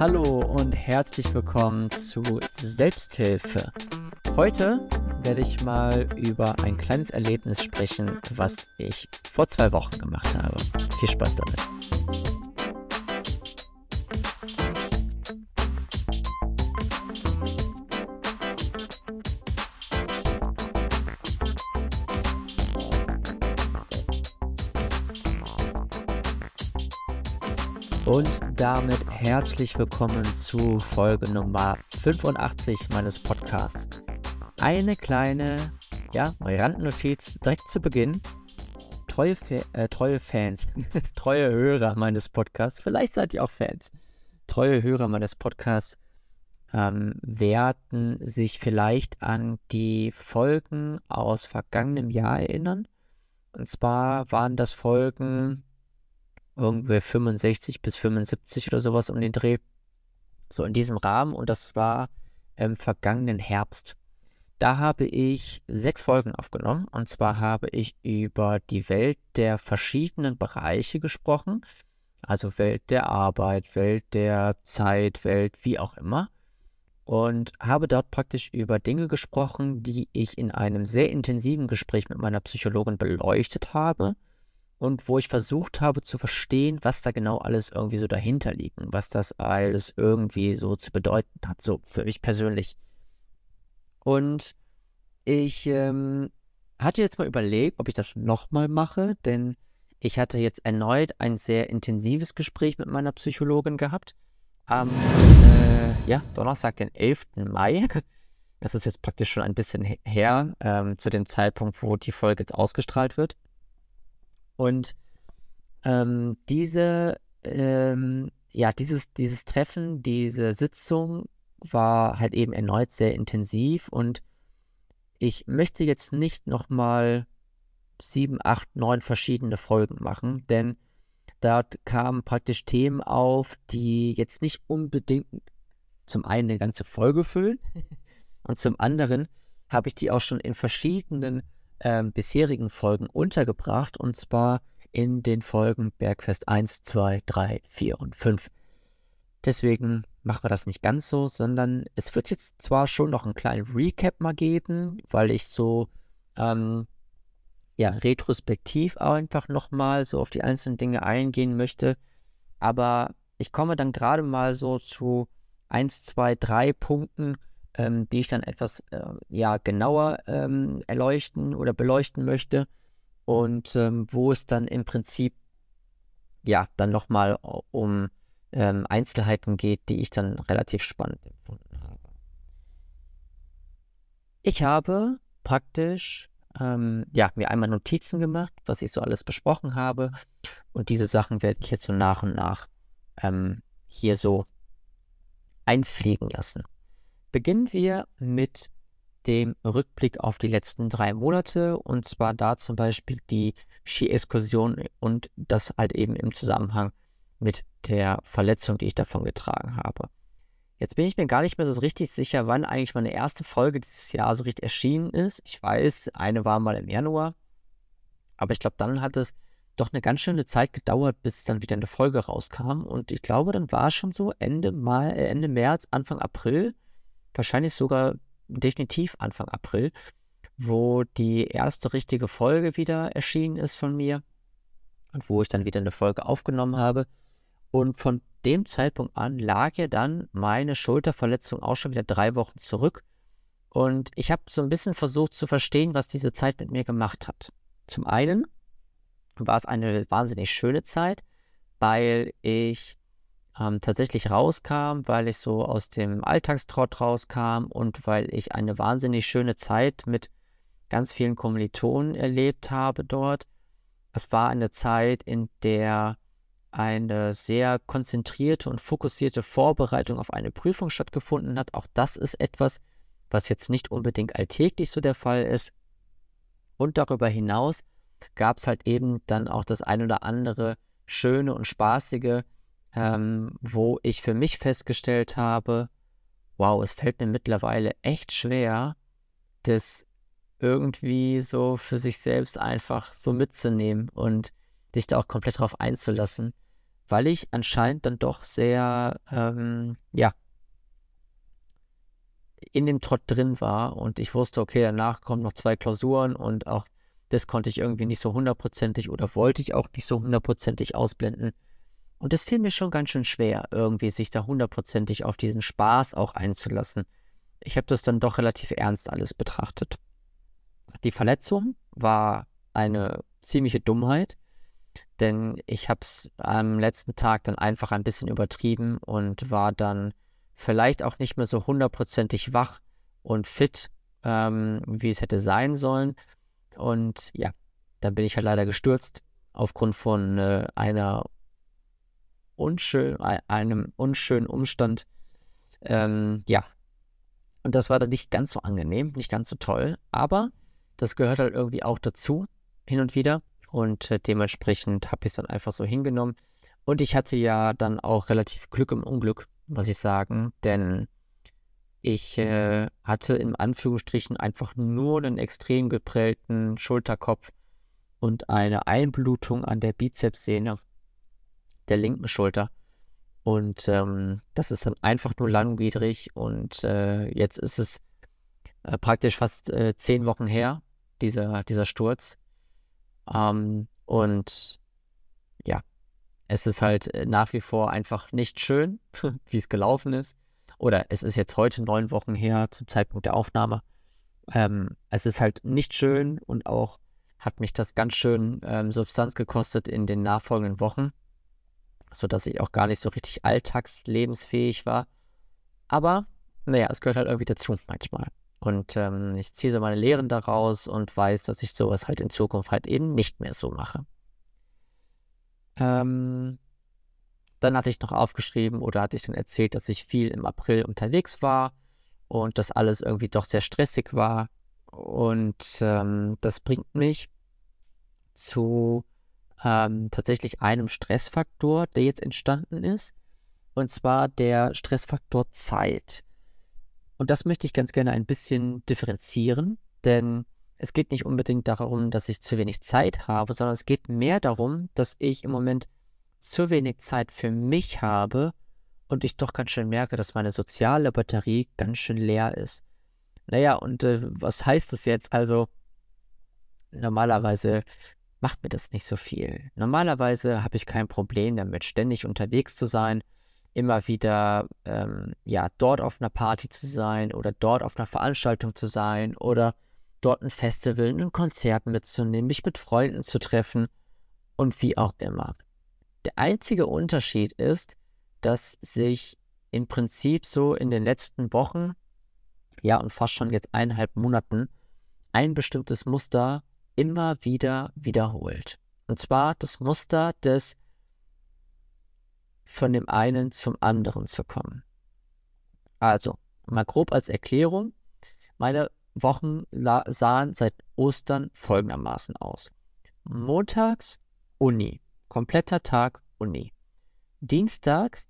Hallo und herzlich willkommen zu Selbsthilfe. Heute werde ich mal über ein kleines Erlebnis sprechen, was ich vor zwei Wochen gemacht habe. Viel Spaß damit. Und damit herzlich willkommen zu Folge Nummer 85 meines Podcasts. Eine kleine ja, Randnotiz direkt zu Beginn. Treue, Fa äh, treue Fans, treue Hörer meines Podcasts, vielleicht seid ihr auch Fans, treue Hörer meines Podcasts ähm, werden sich vielleicht an die Folgen aus vergangenem Jahr erinnern. Und zwar waren das Folgen irgendwie 65 bis 75 oder sowas um den Dreh. So in diesem Rahmen und das war im vergangenen Herbst. Da habe ich sechs Folgen aufgenommen und zwar habe ich über die Welt der verschiedenen Bereiche gesprochen. Also Welt der Arbeit, Welt der Zeit, Welt wie auch immer. Und habe dort praktisch über Dinge gesprochen, die ich in einem sehr intensiven Gespräch mit meiner Psychologin beleuchtet habe und wo ich versucht habe zu verstehen, was da genau alles irgendwie so dahinter liegt und was das alles irgendwie so zu bedeuten hat, so für mich persönlich. Und ich ähm, hatte jetzt mal überlegt, ob ich das nochmal mache, denn ich hatte jetzt erneut ein sehr intensives Gespräch mit meiner Psychologin gehabt. Am äh, ja, Donnerstag, den 11. Mai. Das ist jetzt praktisch schon ein bisschen her, ähm, zu dem Zeitpunkt, wo die Folge jetzt ausgestrahlt wird. Und ähm, diese, ähm, ja, dieses, dieses Treffen, diese Sitzung war halt eben erneut sehr intensiv und ich möchte jetzt nicht nochmal sieben, acht, neun verschiedene Folgen machen, denn dort kamen praktisch Themen auf, die jetzt nicht unbedingt zum einen eine ganze Folge füllen und zum anderen habe ich die auch schon in verschiedenen ähm, bisherigen Folgen untergebracht und zwar in den Folgen Bergfest 1, 2, 3, 4 und 5. Deswegen machen wir das nicht ganz so, sondern es wird jetzt zwar schon noch einen kleinen Recap mal geben, weil ich so ähm, ja, retrospektiv einfach nochmal so auf die einzelnen Dinge eingehen möchte, aber ich komme dann gerade mal so zu 1, 2, 3 Punkten, ähm, die ich dann etwas äh, ja, genauer ähm, erleuchten oder beleuchten möchte und ähm, wo es dann im Prinzip ja dann nochmal um ähm, Einzelheiten geht, die ich dann relativ spannend empfunden habe. Ich habe praktisch ähm, ja, mir einmal Notizen gemacht, was ich so alles besprochen habe und diese Sachen werde ich jetzt so nach und nach ähm, hier so einfliegen lassen. Beginnen wir mit dem Rückblick auf die letzten drei Monate und zwar da zum Beispiel die Ski-Exkursion und das halt eben im Zusammenhang mit der Verletzung, die ich davon getragen habe. Jetzt bin ich mir gar nicht mehr so richtig sicher, wann eigentlich meine erste Folge dieses Jahr so richtig erschienen ist. Ich weiß, eine war mal im Januar, aber ich glaube, dann hat es doch eine ganz schöne Zeit gedauert, bis dann wieder eine Folge rauskam und ich glaube, dann war es schon so Ende, Mai, Ende März, Anfang April wahrscheinlich sogar definitiv Anfang April, wo die erste richtige Folge wieder erschienen ist von mir und wo ich dann wieder eine Folge aufgenommen habe. Und von dem Zeitpunkt an lag ja dann meine Schulterverletzung auch schon wieder drei Wochen zurück. Und ich habe so ein bisschen versucht zu verstehen, was diese Zeit mit mir gemacht hat. Zum einen war es eine wahnsinnig schöne Zeit, weil ich ähm, tatsächlich rauskam, weil ich so aus dem Alltagstrott rauskam und weil ich eine wahnsinnig schöne Zeit mit ganz vielen Kommilitonen erlebt habe dort. Es war eine Zeit, in der eine sehr konzentrierte und fokussierte Vorbereitung auf eine Prüfung stattgefunden hat. Auch das ist etwas, was jetzt nicht unbedingt alltäglich so der Fall ist. Und darüber hinaus gab es halt eben dann auch das ein oder andere schöne und spaßige, ähm, wo ich für mich festgestellt habe, wow, es fällt mir mittlerweile echt schwer, das irgendwie so für sich selbst einfach so mitzunehmen und sich da auch komplett drauf einzulassen, weil ich anscheinend dann doch sehr, ähm, ja, in dem Trott drin war und ich wusste, okay, danach kommen noch zwei Klausuren und auch das konnte ich irgendwie nicht so hundertprozentig oder wollte ich auch nicht so hundertprozentig ausblenden. Und es fiel mir schon ganz schön schwer, irgendwie sich da hundertprozentig auf diesen Spaß auch einzulassen. Ich habe das dann doch relativ ernst alles betrachtet. Die Verletzung war eine ziemliche Dummheit, denn ich habe es am letzten Tag dann einfach ein bisschen übertrieben und war dann vielleicht auch nicht mehr so hundertprozentig wach und fit, ähm, wie es hätte sein sollen. Und ja, dann bin ich halt leider gestürzt aufgrund von äh, einer unschön, einem unschönen Umstand. Ähm, ja, und das war dann nicht ganz so angenehm, nicht ganz so toll, aber das gehört halt irgendwie auch dazu, hin und wieder. Und äh, dementsprechend habe ich es dann einfach so hingenommen. Und ich hatte ja dann auch relativ Glück im Unglück, muss ich sagen, denn ich äh, hatte in Anführungsstrichen einfach nur einen extrem geprellten Schulterkopf und eine Einblutung an der Bizepssehne der linken Schulter. Und ähm, das ist dann einfach nur langwidrig. Und äh, jetzt ist es äh, praktisch fast äh, zehn Wochen her, dieser, dieser Sturz. Ähm, und ja, es ist halt äh, nach wie vor einfach nicht schön, wie es gelaufen ist. Oder es ist jetzt heute neun Wochen her zum Zeitpunkt der Aufnahme. Ähm, es ist halt nicht schön und auch hat mich das ganz schön ähm, Substanz gekostet in den nachfolgenden Wochen sodass ich auch gar nicht so richtig alltagslebensfähig war. Aber, naja, es gehört halt irgendwie dazu manchmal. Und ähm, ich ziehe so meine Lehren daraus und weiß, dass ich sowas halt in Zukunft halt eben nicht mehr so mache. Ähm, dann hatte ich noch aufgeschrieben oder hatte ich dann erzählt, dass ich viel im April unterwegs war und dass alles irgendwie doch sehr stressig war. Und ähm, das bringt mich zu ähm, tatsächlich einem Stressfaktor, der jetzt entstanden ist. Und zwar der Stressfaktor Zeit. Und das möchte ich ganz gerne ein bisschen differenzieren, denn es geht nicht unbedingt darum, dass ich zu wenig Zeit habe, sondern es geht mehr darum, dass ich im Moment zu wenig Zeit für mich habe und ich doch ganz schön merke, dass meine soziale Batterie ganz schön leer ist. Naja, und äh, was heißt das jetzt? Also, normalerweise macht mir das nicht so viel. Normalerweise habe ich kein Problem damit, ständig unterwegs zu sein, immer wieder ähm, ja dort auf einer Party zu sein oder dort auf einer Veranstaltung zu sein oder dort ein Festival, ein Konzert mitzunehmen, mich mit Freunden zu treffen und wie auch immer. Der einzige Unterschied ist, dass sich im Prinzip so in den letzten Wochen, ja und fast schon jetzt eineinhalb Monaten, ein bestimmtes Muster immer wieder wiederholt. Und zwar das Muster des von dem einen zum anderen zu kommen. Also, mal grob als Erklärung. Meine Wochen sahen seit Ostern folgendermaßen aus. Montags Uni, kompletter Tag Uni. Dienstags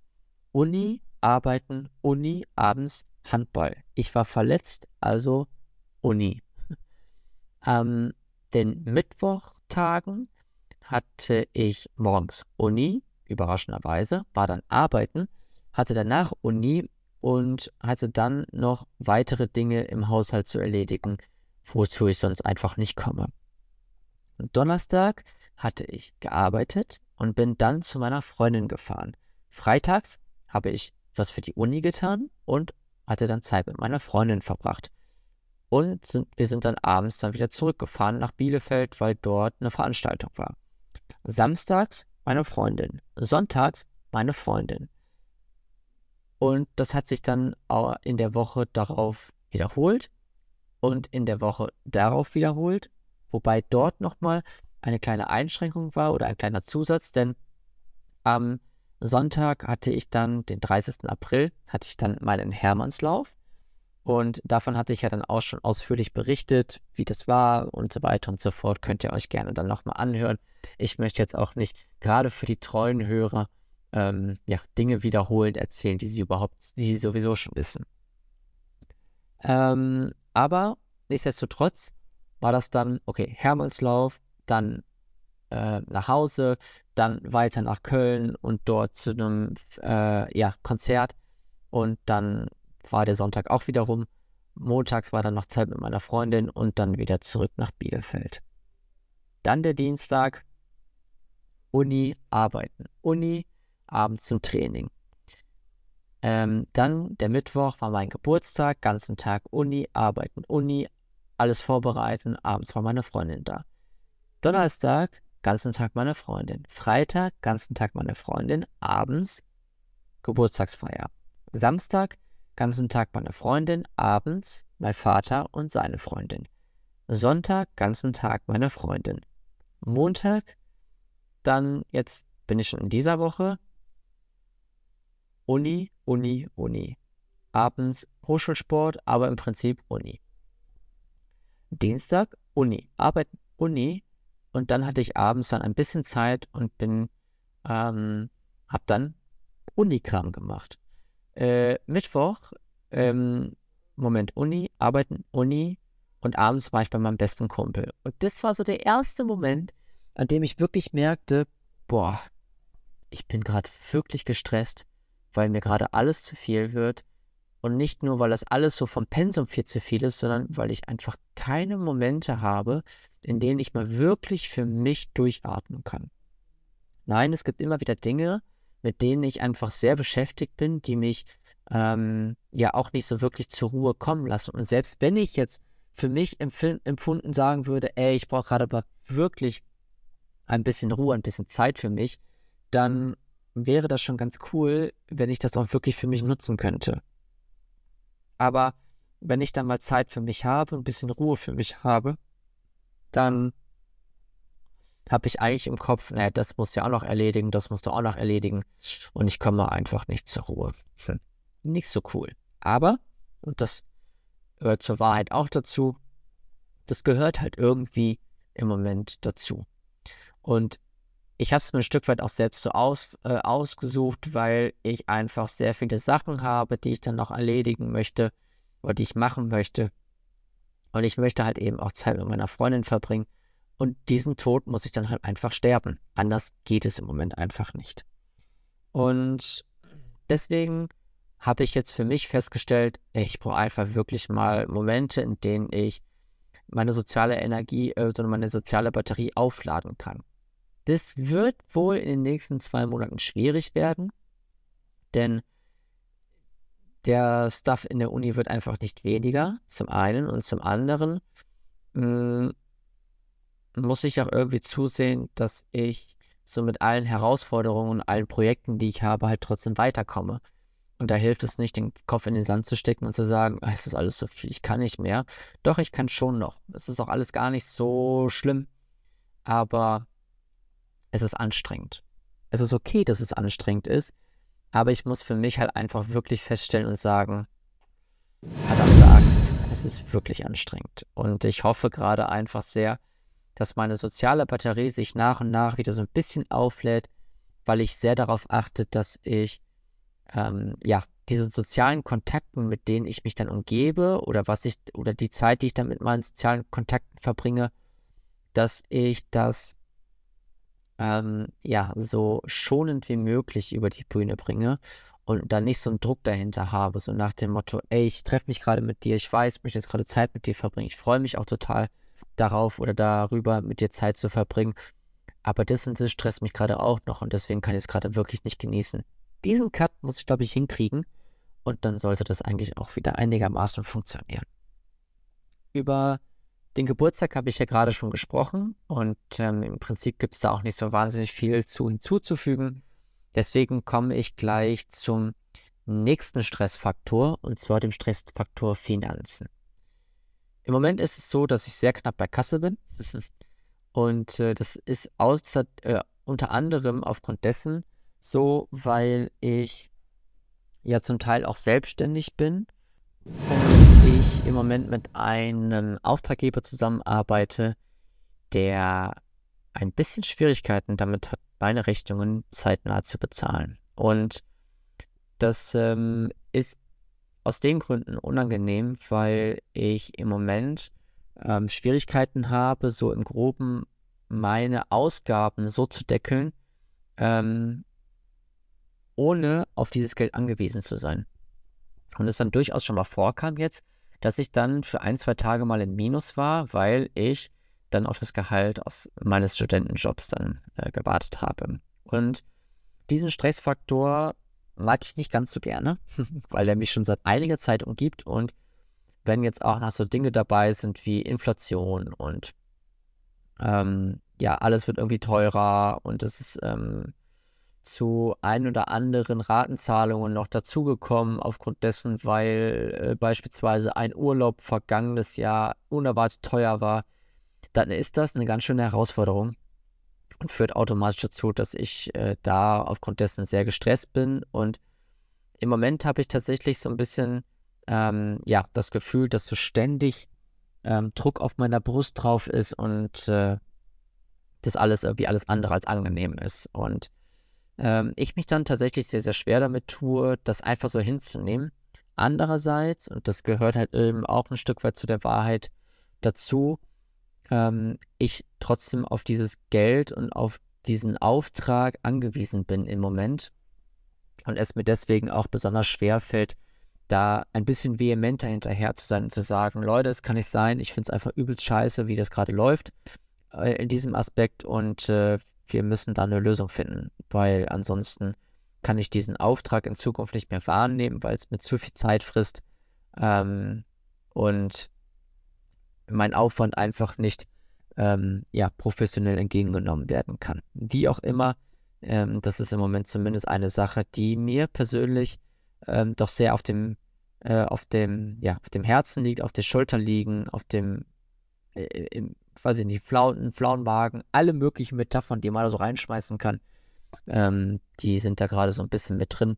Uni, arbeiten, Uni, abends Handball. Ich war verletzt, also Uni. Ähm, den Mittwochtagen hatte ich morgens Uni, überraschenderweise, war dann arbeiten, hatte danach Uni und hatte dann noch weitere Dinge im Haushalt zu erledigen, wozu ich sonst einfach nicht komme. Donnerstag hatte ich gearbeitet und bin dann zu meiner Freundin gefahren. Freitags habe ich was für die Uni getan und hatte dann Zeit mit meiner Freundin verbracht. Und sind, wir sind dann abends dann wieder zurückgefahren nach Bielefeld, weil dort eine Veranstaltung war. Samstags meine Freundin, sonntags meine Freundin. Und das hat sich dann in der Woche darauf wiederholt und in der Woche darauf wiederholt, wobei dort nochmal eine kleine Einschränkung war oder ein kleiner Zusatz, denn am Sonntag hatte ich dann, den 30. April, hatte ich dann meinen Hermannslauf und davon hatte ich ja dann auch schon ausführlich berichtet, wie das war und so weiter und so fort. Könnt ihr euch gerne dann nochmal anhören. Ich möchte jetzt auch nicht, gerade für die treuen Hörer, ähm, ja, Dinge wiederholen, erzählen, die sie überhaupt, die sie sowieso schon wissen. Ähm, aber nichtsdestotrotz war das dann, okay, Hermannslauf, dann äh, nach Hause, dann weiter nach Köln und dort zu einem äh, ja, Konzert. Und dann war der Sonntag auch wieder rum. Montags war dann noch Zeit mit meiner Freundin und dann wieder zurück nach Bielefeld. Dann der Dienstag, Uni, arbeiten. Uni, abends zum Training. Ähm, dann der Mittwoch war mein Geburtstag, ganzen Tag Uni, arbeiten, Uni, alles vorbereiten, abends war meine Freundin da. Donnerstag, ganzen Tag meine Freundin. Freitag, ganzen Tag meine Freundin, abends Geburtstagsfeier. Samstag, ganzen Tag meine Freundin, abends mein Vater und seine Freundin. Sonntag, ganzen Tag meine Freundin. Montag, dann jetzt bin ich schon in dieser Woche, Uni, Uni, Uni. Abends Hochschulsport, aber im Prinzip Uni. Dienstag Uni, Arbeit Uni und dann hatte ich abends dann ein bisschen Zeit und bin, ähm, hab dann Unikram gemacht. Äh, Mittwoch, ähm, Moment, Uni, Arbeiten, Uni und abends war ich bei meinem besten Kumpel. Und das war so der erste Moment, an dem ich wirklich merkte, boah, ich bin gerade wirklich gestresst weil mir gerade alles zu viel wird. Und nicht nur, weil das alles so vom Pensum viel zu viel ist, sondern weil ich einfach keine Momente habe, in denen ich mal wirklich für mich durchatmen kann. Nein, es gibt immer wieder Dinge, mit denen ich einfach sehr beschäftigt bin, die mich ähm, ja auch nicht so wirklich zur Ruhe kommen lassen. Und selbst wenn ich jetzt für mich empfunden sagen würde, ey, ich brauche gerade aber wirklich ein bisschen Ruhe, ein bisschen Zeit für mich, dann wäre das schon ganz cool, wenn ich das auch wirklich für mich nutzen könnte. Aber wenn ich dann mal Zeit für mich habe, ein bisschen Ruhe für mich habe, dann habe ich eigentlich im Kopf, naja, das muss ja auch noch erledigen, das musst du auch noch erledigen und ich komme einfach nicht zur Ruhe. Hm. Nicht so cool. Aber, und das gehört zur Wahrheit auch dazu, das gehört halt irgendwie im Moment dazu. Und ich habe es mir ein Stück weit auch selbst so aus, äh, ausgesucht, weil ich einfach sehr viele Sachen habe, die ich dann noch erledigen möchte oder die ich machen möchte. Und ich möchte halt eben auch Zeit mit meiner Freundin verbringen. Und diesen Tod muss ich dann halt einfach sterben. Anders geht es im Moment einfach nicht. Und deswegen habe ich jetzt für mich festgestellt, ich brauche einfach wirklich mal Momente, in denen ich meine soziale Energie, sondern meine soziale Batterie aufladen kann. Das wird wohl in den nächsten zwei Monaten schwierig werden, denn der Stuff in der Uni wird einfach nicht weniger, zum einen und zum anderen mh, hm, muss ich auch irgendwie zusehen, dass ich so mit allen Herausforderungen und allen Projekten, die ich habe, halt trotzdem weiterkomme. Und da hilft es nicht, den Kopf in den Sand zu stecken und zu sagen, ah, es ist alles so viel, ich kann nicht mehr. Doch, ich kann schon noch. Es ist auch alles gar nicht so schlimm. Aber es ist anstrengend. Es ist okay, dass es anstrengend ist, aber ich muss für mich halt einfach wirklich feststellen und sagen, verdammte Axt, es ist wirklich anstrengend. Und ich hoffe gerade einfach sehr, dass meine soziale Batterie sich nach und nach wieder so ein bisschen auflädt, weil ich sehr darauf achte, dass ich ähm, ja diese sozialen Kontakten, mit denen ich mich dann umgebe oder was ich oder die Zeit, die ich dann mit meinen sozialen Kontakten verbringe, dass ich das ähm, ja, so schonend wie möglich über die Bühne bringe und dann nicht so einen Druck dahinter habe, so nach dem Motto, ey, ich treffe mich gerade mit dir, ich weiß, ich möchte jetzt gerade Zeit mit dir verbringen, ich freue mich auch total darauf oder darüber, mit dir Zeit zu verbringen, aber das stresst mich gerade auch noch und deswegen kann ich es gerade wirklich nicht genießen. Diesen Cut muss ich, glaube ich, hinkriegen und dann sollte das eigentlich auch wieder einigermaßen funktionieren. Über den Geburtstag habe ich ja gerade schon gesprochen und ähm, im Prinzip gibt es da auch nicht so wahnsinnig viel zu hinzuzufügen. Deswegen komme ich gleich zum nächsten Stressfaktor und zwar dem Stressfaktor Finanzen. Im Moment ist es so, dass ich sehr knapp bei Kasse bin und äh, das ist außer, äh, unter anderem aufgrund dessen so, weil ich ja zum Teil auch selbstständig bin und ich im Moment mit einem Auftraggeber zusammenarbeite, der ein bisschen Schwierigkeiten damit hat, meine Rechnungen zeitnah zu bezahlen. Und das ähm, ist aus den Gründen unangenehm, weil ich im Moment ähm, Schwierigkeiten habe, so im groben meine Ausgaben so zu deckeln, ähm, ohne auf dieses Geld angewiesen zu sein. Und es dann durchaus schon mal vorkam jetzt, dass ich dann für ein, zwei Tage mal im Minus war, weil ich dann auf das Gehalt aus meines Studentenjobs dann äh, gewartet habe. Und diesen Stressfaktor mag ich nicht ganz so gerne, weil er mich schon seit einiger Zeit umgibt und wenn jetzt auch noch so Dinge dabei sind wie Inflation und ähm, ja, alles wird irgendwie teurer und es ist ähm, zu ein oder anderen Ratenzahlungen noch dazugekommen, aufgrund dessen, weil äh, beispielsweise ein Urlaub vergangenes Jahr unerwartet teuer war, dann ist das eine ganz schöne Herausforderung und führt automatisch dazu, dass ich äh, da aufgrund dessen sehr gestresst bin. Und im Moment habe ich tatsächlich so ein bisschen ähm, ja, das Gefühl, dass so ständig ähm, Druck auf meiner Brust drauf ist und äh, das alles irgendwie alles andere als angenehm ist. Und ähm, ich mich dann tatsächlich sehr, sehr schwer damit tue, das einfach so hinzunehmen. Andererseits, und das gehört halt eben auch ein Stück weit zu der Wahrheit dazu, ähm, ich trotzdem auf dieses Geld und auf diesen Auftrag angewiesen bin im Moment und es mir deswegen auch besonders schwer fällt, da ein bisschen vehementer hinterher zu sein und zu sagen, Leute, es kann nicht sein, ich finde es einfach übelst scheiße, wie das gerade läuft äh, in diesem Aspekt und äh, wir müssen da eine Lösung finden, weil ansonsten kann ich diesen Auftrag in Zukunft nicht mehr wahrnehmen, weil es mir zu viel Zeit frisst ähm, und mein Aufwand einfach nicht ähm, ja, professionell entgegengenommen werden kann. Wie auch immer, ähm, das ist im Moment zumindest eine Sache, die mir persönlich ähm, doch sehr auf dem, äh, auf dem, ja, auf dem Herzen liegt, auf der Schulter liegen, auf dem, äh, im, weiß ich nicht, flauen, flauen Magen, alle möglichen Metaphern, die man da so reinschmeißen kann, ähm, die sind da gerade so ein bisschen mit drin.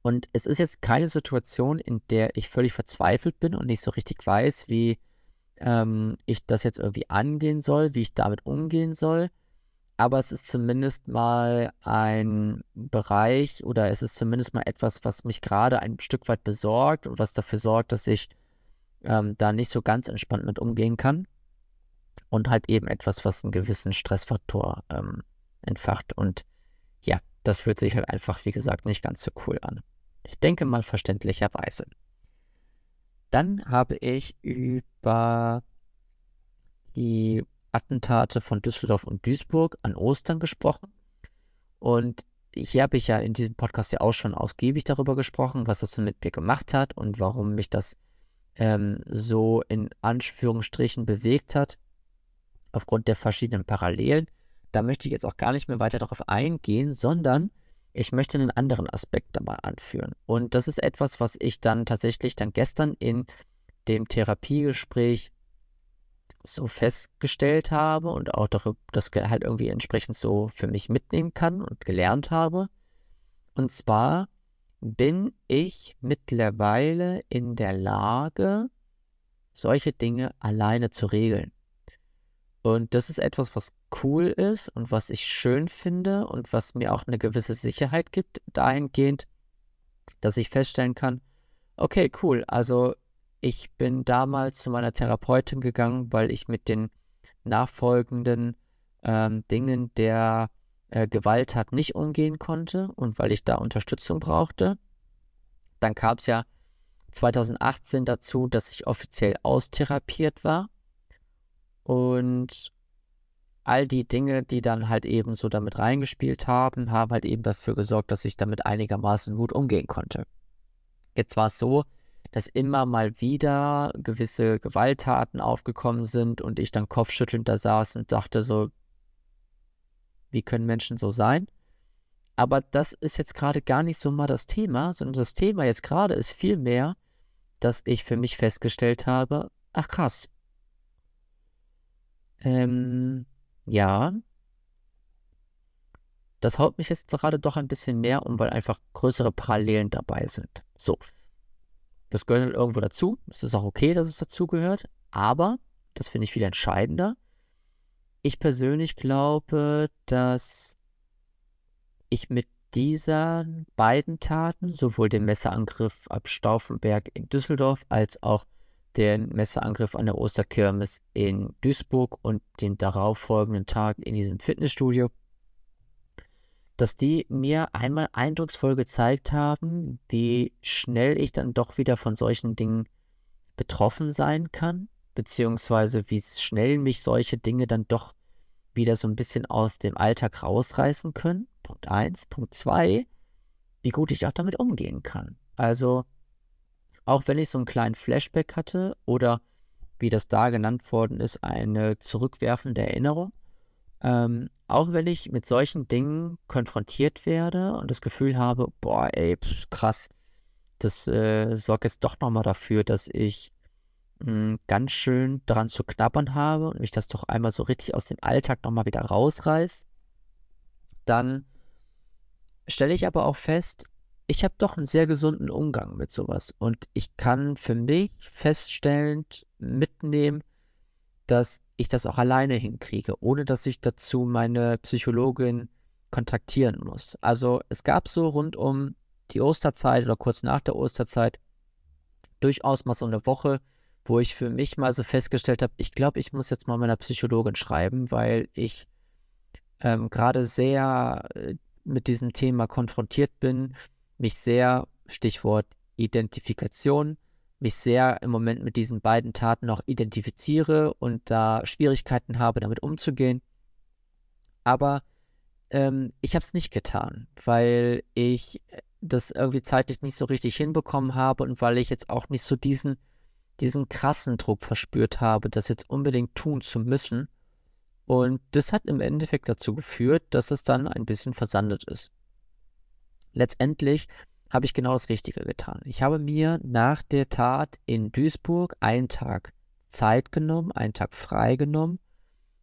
Und es ist jetzt keine Situation, in der ich völlig verzweifelt bin und nicht so richtig weiß, wie ähm, ich das jetzt irgendwie angehen soll, wie ich damit umgehen soll. Aber es ist zumindest mal ein Bereich oder es ist zumindest mal etwas, was mich gerade ein Stück weit besorgt und was dafür sorgt, dass ich ähm, da nicht so ganz entspannt mit umgehen kann und halt eben etwas, was einen gewissen Stressfaktor ähm, entfacht. Und ja, das fühlt sich halt einfach, wie gesagt, nicht ganz so cool an. Ich denke mal verständlicherweise. Dann habe ich über die Attentate von Düsseldorf und Duisburg an Ostern gesprochen. Und hier habe ich ja in diesem Podcast ja auch schon ausgiebig darüber gesprochen, was das so mit mir gemacht hat und warum mich das ähm, so in Anführungsstrichen bewegt hat aufgrund der verschiedenen Parallelen. Da möchte ich jetzt auch gar nicht mehr weiter darauf eingehen, sondern ich möchte einen anderen Aspekt dabei anführen. Und das ist etwas, was ich dann tatsächlich dann gestern in dem Therapiegespräch so festgestellt habe und auch das halt irgendwie entsprechend so für mich mitnehmen kann und gelernt habe. Und zwar bin ich mittlerweile in der Lage, solche Dinge alleine zu regeln. Und das ist etwas, was cool ist und was ich schön finde und was mir auch eine gewisse Sicherheit gibt, dahingehend, dass ich feststellen kann, okay, cool, also ich bin damals zu meiner Therapeutin gegangen, weil ich mit den nachfolgenden ähm, Dingen der äh, Gewalttat nicht umgehen konnte und weil ich da Unterstützung brauchte. Dann kam es ja 2018 dazu, dass ich offiziell austherapiert war. Und all die Dinge, die dann halt eben so damit reingespielt haben, haben halt eben dafür gesorgt, dass ich damit einigermaßen gut umgehen konnte. Jetzt war es so, dass immer mal wieder gewisse Gewalttaten aufgekommen sind und ich dann kopfschüttelnd da saß und dachte so, wie können Menschen so sein? Aber das ist jetzt gerade gar nicht so mal das Thema, sondern das Thema jetzt gerade ist vielmehr, dass ich für mich festgestellt habe, ach krass, ähm, ja. Das haut mich jetzt gerade doch ein bisschen mehr um, weil einfach größere Parallelen dabei sind. So. Das gehört halt irgendwo dazu. Es ist auch okay, dass es dazugehört. Aber, das finde ich viel entscheidender. Ich persönlich glaube, dass ich mit dieser beiden Taten, sowohl dem Messerangriff ab Stauffenberg in Düsseldorf als auch den Messerangriff an der Osterkirmes in Duisburg und den darauffolgenden Tag in diesem Fitnessstudio, dass die mir einmal eindrucksvoll gezeigt haben, wie schnell ich dann doch wieder von solchen Dingen betroffen sein kann, beziehungsweise wie schnell mich solche Dinge dann doch wieder so ein bisschen aus dem Alltag rausreißen können. Punkt 1. Punkt 2, wie gut ich auch damit umgehen kann. Also, auch wenn ich so einen kleinen Flashback hatte oder wie das da genannt worden ist, eine zurückwerfende Erinnerung, ähm, auch wenn ich mit solchen Dingen konfrontiert werde und das Gefühl habe, boah, ey, pff, krass, das äh, sorgt jetzt doch nochmal dafür, dass ich mh, hm, ganz schön daran zu knabbern habe und mich das doch einmal so richtig aus dem Alltag nochmal wieder rausreißt, dann stelle ich aber auch fest, ich habe doch einen sehr gesunden Umgang mit sowas. Und ich kann für mich feststellend mitnehmen, dass ich das auch alleine hinkriege, ohne dass ich dazu meine Psychologin kontaktieren muss. Also es gab so rund um die Osterzeit oder kurz nach der Osterzeit durchaus mal so eine Woche, wo ich für mich mal so festgestellt habe, ich glaube, ich muss jetzt mal meiner Psychologin schreiben, weil ich ähm, gerade sehr äh, mit diesem Thema konfrontiert bin, mich sehr, Stichwort Identifikation, mich sehr im Moment mit diesen beiden Taten noch identifiziere und da Schwierigkeiten habe, damit umzugehen. Aber ähm, ich habe es nicht getan, weil ich das irgendwie zeitlich nicht so richtig hinbekommen habe und weil ich jetzt auch nicht so diesen, diesen krassen Druck verspürt habe, das jetzt unbedingt tun zu müssen. Und das hat im Endeffekt dazu geführt, dass es dann ein bisschen versandet ist. Letztendlich habe ich genau das Richtige getan. Ich habe mir nach der Tat in Duisburg einen Tag Zeit genommen, einen Tag frei genommen,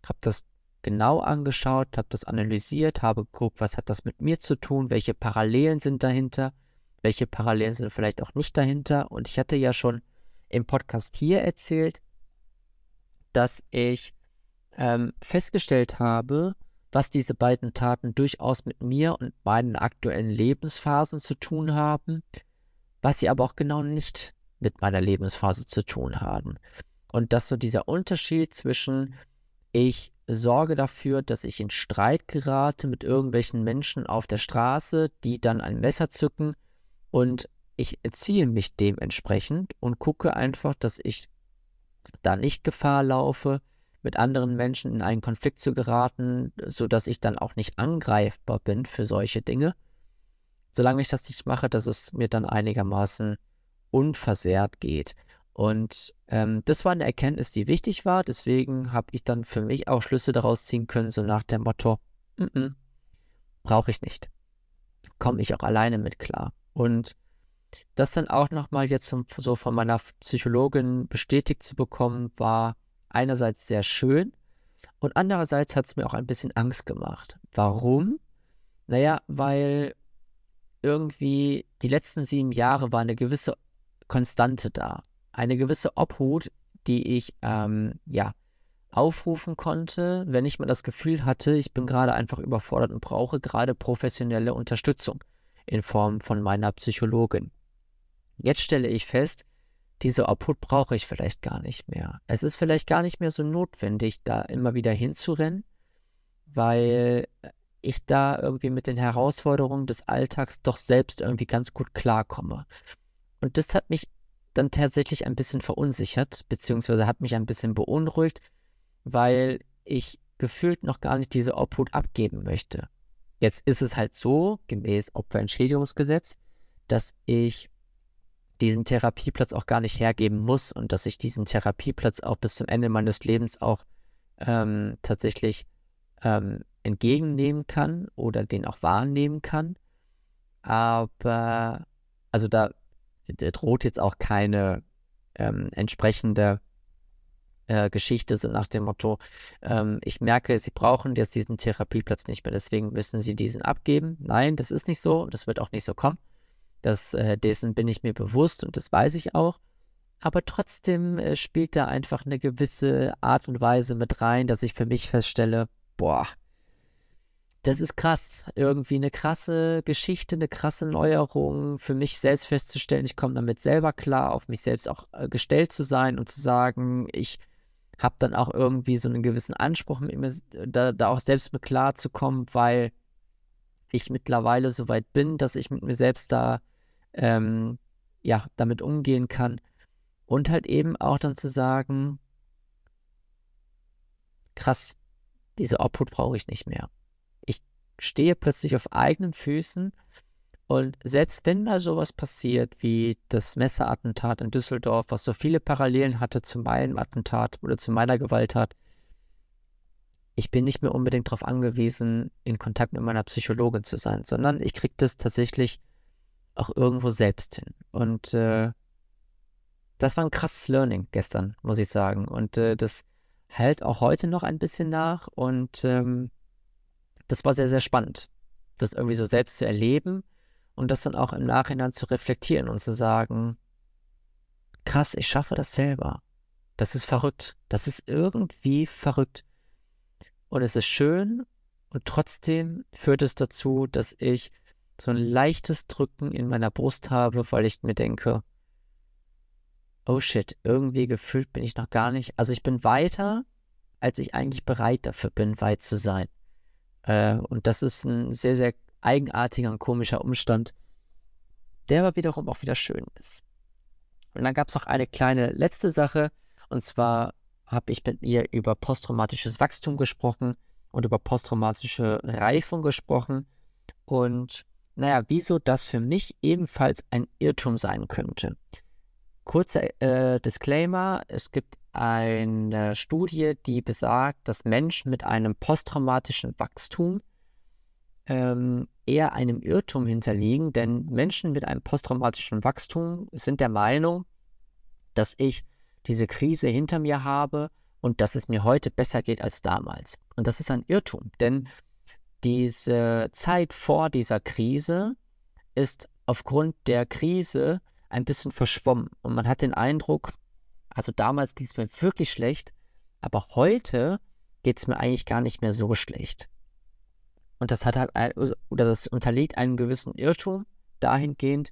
habe das genau angeschaut, habe das analysiert, habe geguckt, was hat das mit mir zu tun, welche Parallelen sind dahinter, welche Parallelen sind vielleicht auch nicht dahinter. Und ich hatte ja schon im Podcast hier erzählt, dass ich ähm, festgestellt habe, was diese beiden Taten durchaus mit mir und meinen aktuellen Lebensphasen zu tun haben, was sie aber auch genau nicht mit meiner Lebensphase zu tun haben. Und dass so dieser Unterschied zwischen ich sorge dafür, dass ich in Streit gerate mit irgendwelchen Menschen auf der Straße, die dann ein Messer zücken und ich erziehe mich dementsprechend und gucke einfach, dass ich da nicht Gefahr laufe, mit anderen Menschen in einen Konflikt zu geraten, sodass ich dann auch nicht angreifbar bin für solche Dinge. Solange ich das nicht mache, dass es mir dann einigermaßen unversehrt geht. Und ähm, das war eine Erkenntnis, die wichtig war. Deswegen habe ich dann für mich auch Schlüsse daraus ziehen können, so nach dem Motto, brauche ich nicht. Komme ich auch alleine mit klar. Und das dann auch nochmal jetzt so von meiner Psychologin bestätigt zu bekommen, war einerseits sehr schön und andererseits hat es mir auch ein bisschen Angst gemacht. Warum? Naja, weil irgendwie die letzten sieben Jahre war eine gewisse Konstante da. Eine gewisse Obhut, die ich, ähm, ja, aufrufen konnte, wenn ich mal das Gefühl hatte, ich bin gerade einfach überfordert und brauche gerade professionelle Unterstützung in Form von meiner Psychologin. Jetzt stelle ich fest, diese Output brauche ich vielleicht gar nicht mehr. Es ist vielleicht gar nicht mehr so notwendig, da immer wieder hinzurennen, weil ich da irgendwie mit den Herausforderungen des Alltags doch selbst irgendwie ganz gut klarkomme. Und das hat mich dann tatsächlich ein bisschen verunsichert, beziehungsweise hat mich ein bisschen beunruhigt, weil ich gefühlt noch gar nicht diese Obhut abgeben möchte. Jetzt ist es halt so, gemäß Opferentschädigungsgesetz, dass ich diesen Therapieplatz auch gar nicht hergeben muss und dass ich diesen Therapieplatz auch bis zum Ende meines Lebens auch ähm, tatsächlich ähm, entgegennehmen kann oder den auch wahrnehmen kann. Aber, also da, da droht jetzt auch keine ähm, entsprechende äh, Geschichte, so nach dem Motto, ähm, ich merke, Sie brauchen jetzt diesen Therapieplatz nicht mehr, deswegen müssen Sie diesen abgeben. Nein, das ist nicht so, das wird auch nicht so kommen. Das, äh, dessen bin ich mir bewusst und das weiß ich auch. Aber trotzdem äh, spielt da einfach eine gewisse Art und Weise mit rein, dass ich für mich feststelle, boah, das ist krass. Irgendwie eine krasse Geschichte, eine krasse Neuerung für mich selbst festzustellen. Ich komme damit selber klar, auf mich selbst auch äh, gestellt zu sein und zu sagen, ich habe dann auch irgendwie so einen gewissen Anspruch, mir, da, da auch selbst mit klar zu kommen, weil ich mittlerweile so weit bin, dass ich mit mir selbst da ähm, ja damit umgehen kann und halt eben auch dann zu sagen, krass, diese Obhut brauche ich nicht mehr. Ich stehe plötzlich auf eigenen Füßen und selbst wenn mal sowas passiert wie das Messerattentat in Düsseldorf, was so viele Parallelen hatte zu meinem Attentat oder zu meiner Gewalttat, ich bin nicht mehr unbedingt darauf angewiesen, in Kontakt mit meiner Psychologin zu sein, sondern ich kriege das tatsächlich auch irgendwo selbst hin. Und äh, das war ein krasses Learning gestern, muss ich sagen. Und äh, das hält auch heute noch ein bisschen nach. Und ähm, das war sehr, sehr spannend, das irgendwie so selbst zu erleben und das dann auch im Nachhinein zu reflektieren und zu sagen, krass, ich schaffe das selber. Das ist verrückt. Das ist irgendwie verrückt. Und es ist schön und trotzdem führt es dazu, dass ich so ein leichtes Drücken in meiner Brust habe, weil ich mir denke, oh shit, irgendwie gefühlt bin ich noch gar nicht. Also ich bin weiter, als ich eigentlich bereit dafür bin, weit zu sein. Äh, und das ist ein sehr, sehr eigenartiger und komischer Umstand, der aber wiederum auch wieder schön ist. Und dann gab es noch eine kleine letzte Sache, und zwar habe ich mit ihr über posttraumatisches Wachstum gesprochen und über posttraumatische Reifung gesprochen und naja, wieso das für mich ebenfalls ein Irrtum sein könnte. Kurzer äh, Disclaimer, es gibt eine Studie, die besagt, dass Menschen mit einem posttraumatischen Wachstum ähm, eher einem Irrtum hinterliegen, denn Menschen mit einem posttraumatischen Wachstum sind der Meinung, dass ich diese Krise hinter mir habe und dass es mir heute besser geht als damals. Und das ist ein Irrtum, denn diese Zeit vor dieser Krise ist aufgrund der Krise ein bisschen verschwommen und man hat den Eindruck, also damals ging es mir wirklich schlecht, aber heute geht es mir eigentlich gar nicht mehr so schlecht. Und das hat halt, ein, oder das unterliegt einem gewissen Irrtum dahingehend,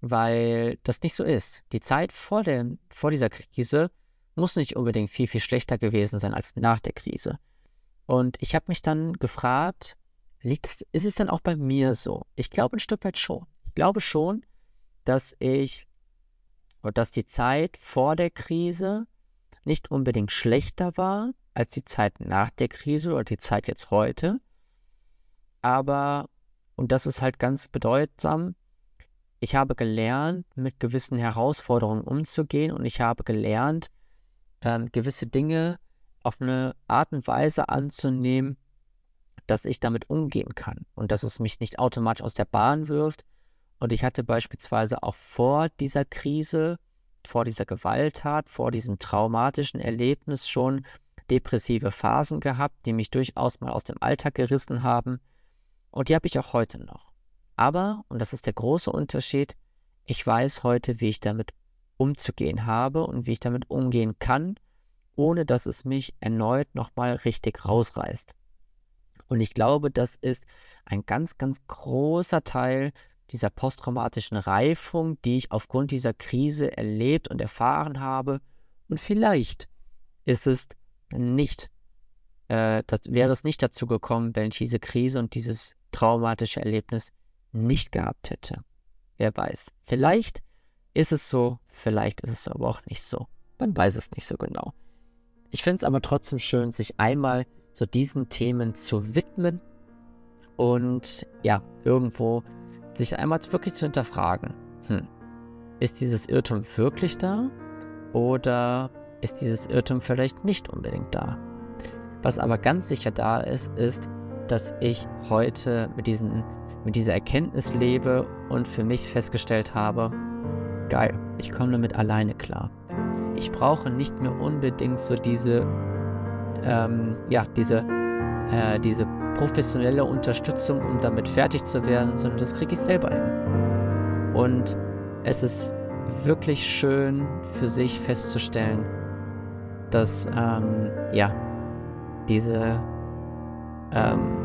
weil das nicht so ist. Die Zeit vor, dem, vor dieser Krise muss nicht unbedingt viel, viel schlechter gewesen sein als nach der Krise. Und ich habe mich dann gefragt, liegt es, ist es denn auch bei mir so? Ich glaube ein Stück weit schon. Ich glaube schon, dass ich, oder dass die Zeit vor der Krise nicht unbedingt schlechter war als die Zeit nach der Krise oder die Zeit jetzt heute, aber, und das ist halt ganz bedeutsam, ich habe gelernt, mit gewissen Herausforderungen umzugehen und ich habe gelernt, ähm, gewisse Dinge auf eine Art und Weise anzunehmen, dass ich damit umgehen kann und dass es mich nicht automatisch aus der Bahn wirft. Und ich hatte beispielsweise auch vor dieser Krise, vor dieser Gewalttat, vor diesem traumatischen Erlebnis schon depressive Phasen gehabt, die mich durchaus mal aus dem Alltag gerissen haben und die habe ich auch heute noch. Aber, und das ist der große Unterschied, ich weiß heute, wie ich damit umzugehen habe und wie ich damit umgehen kann, ohne dass es mich erneut nochmal richtig rausreißt. Und ich glaube, das ist ein ganz, ganz großer Teil dieser posttraumatischen Reifung, die ich aufgrund dieser Krise erlebt und erfahren habe. Und vielleicht ist es nicht, äh, das, wäre es nicht dazu gekommen, wenn ich diese Krise und dieses traumatische Erlebnis nicht gehabt hätte. Wer weiß. Vielleicht ist es so, vielleicht ist es aber auch nicht so. Man weiß es nicht so genau. Ich finde es aber trotzdem schön, sich einmal so diesen Themen zu widmen und ja, irgendwo sich einmal wirklich zu hinterfragen. Hm, ist dieses Irrtum wirklich da oder ist dieses Irrtum vielleicht nicht unbedingt da? Was aber ganz sicher da ist, ist, dass ich heute mit, diesen, mit dieser Erkenntnis lebe und für mich festgestellt habe, geil, ich komme damit alleine klar. Ich brauche nicht mehr unbedingt so diese, ähm, ja, diese, äh, diese professionelle Unterstützung, um damit fertig zu werden, sondern das kriege ich selber hin. Und es ist wirklich schön für sich festzustellen, dass ähm, ja diese ähm,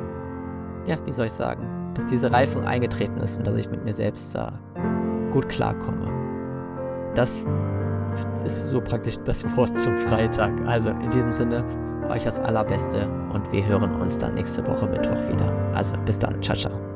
ja, wie soll ich sagen, bis diese Reifung eingetreten ist und dass ich mit mir selbst da gut klarkomme. Das ist so praktisch das Wort zum Freitag. Also in diesem Sinne, euch das Allerbeste und wir hören uns dann nächste Woche Mittwoch wieder. Also bis dann, ciao, ciao.